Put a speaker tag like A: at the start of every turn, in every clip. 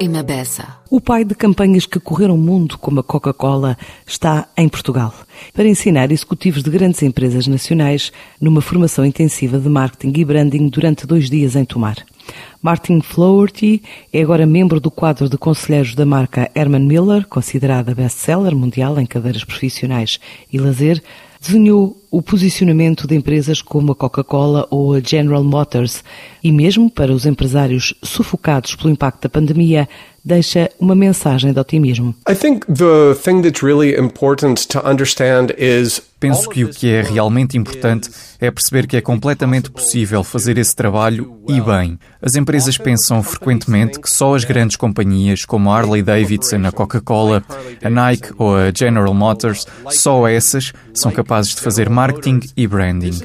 A: Miele.
B: O pai de campanhas que correram o mundo, como a Coca-Cola, está em Portugal para ensinar executivos de grandes empresas nacionais numa formação intensiva de marketing e branding durante dois dias em Tomar. Martin Flaherty é agora membro do quadro de conselheiros da marca Herman Miller, considerada best-seller mundial em cadeiras profissionais e lazer, desenhou o posicionamento de empresas como a Coca-Cola ou a General Motors. E mesmo para os empresários sufocados pelo impacto da pandemia, deixa uma mensagem de otimismo. I think the thing that's really important
C: to understand is Penso que o que é realmente importante é perceber que é completamente possível fazer esse trabalho e bem. As empresas pensam frequentemente que só as grandes companhias, como a Harley Davidson, a Coca-Cola, a Nike ou a General Motors, só essas são capazes de fazer marketing e branding.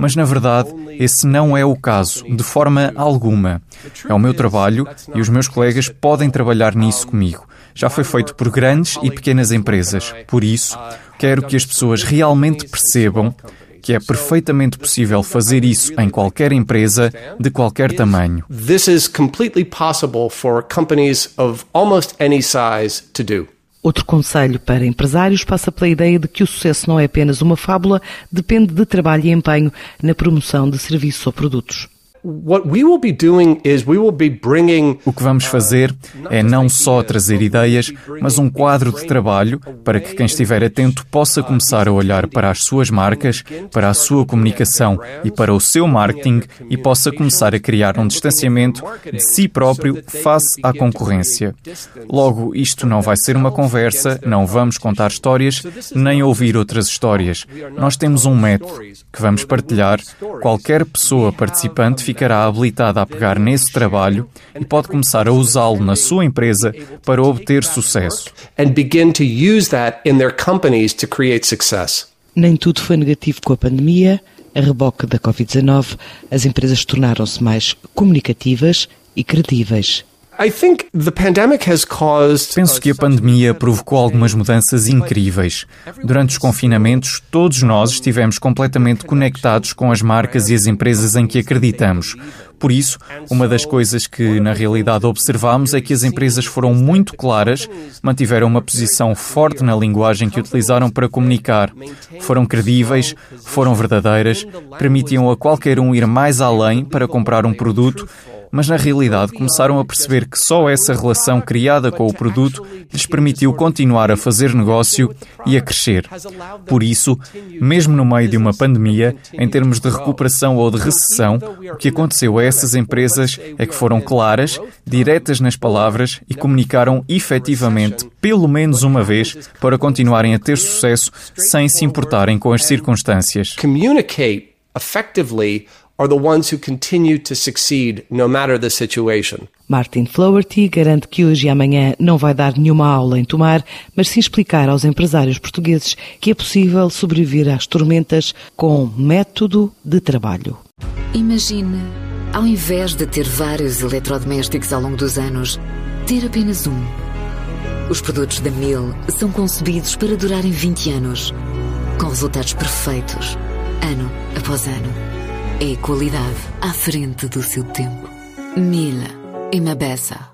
C: Mas na verdade, esse não é o caso, de forma alguma. É o meu trabalho e os meus colegas podem trabalhar nisso comigo. Já foi feito por grandes e pequenas empresas. Por isso, quero que as pessoas realmente percebam que é perfeitamente possível fazer isso em qualquer empresa de qualquer tamanho. This is completely possible for companies of almost any size to do.
B: Outro conselho para empresários passa pela ideia de que o sucesso não é apenas uma fábula, depende de trabalho e empenho na promoção de serviços ou produtos.
C: O que vamos fazer é não só trazer ideias, mas um quadro de trabalho para que quem estiver atento possa começar a olhar para as suas marcas, para a sua comunicação e para o seu marketing e possa começar a criar um distanciamento de si próprio face à concorrência. Logo, isto não vai ser uma conversa, não vamos contar histórias, nem ouvir outras histórias. Nós temos um método que vamos partilhar. Qualquer pessoa participante ficará habilitada a pegar nesse trabalho e pode começar a usá-lo na sua empresa para obter sucesso.
B: Nem tudo foi negativo com a pandemia. A reboque da Covid-19, as empresas tornaram-se mais comunicativas e credíveis.
C: Penso que a pandemia provocou algumas mudanças incríveis. Durante os confinamentos, todos nós estivemos completamente conectados com as marcas e as empresas em que acreditamos. Por isso, uma das coisas que na realidade observamos é que as empresas foram muito claras, mantiveram uma posição forte na linguagem que utilizaram para comunicar, foram credíveis, foram verdadeiras, permitiam a qualquer um ir mais além para comprar um produto mas na realidade começaram a perceber que só essa relação criada com o produto lhes permitiu continuar a fazer negócio e a crescer. Por isso, mesmo no meio de uma pandemia, em termos de recuperação ou de recessão, o que aconteceu a essas empresas é que foram claras, diretas nas palavras e comunicaram efetivamente, pelo menos uma vez, para continuarem a ter sucesso sem se importarem com as circunstâncias.
B: Communicate effectively are the ones who continue to succeed no matter the situation. Martin Flaherty garante que hoje e amanhã não vai dar nenhuma aula em tomar, mas sim explicar aos empresários portugueses que é possível sobreviver às tormentas com método de trabalho.
A: Imagine, ao invés de ter vários eletrodomésticos ao longo dos anos, ter apenas um. Os produtos da Miele são concebidos para durarem 20 anos, com resultados perfeitos, ano após ano é qualidade à frente do seu tempo. Mila e Mabessa.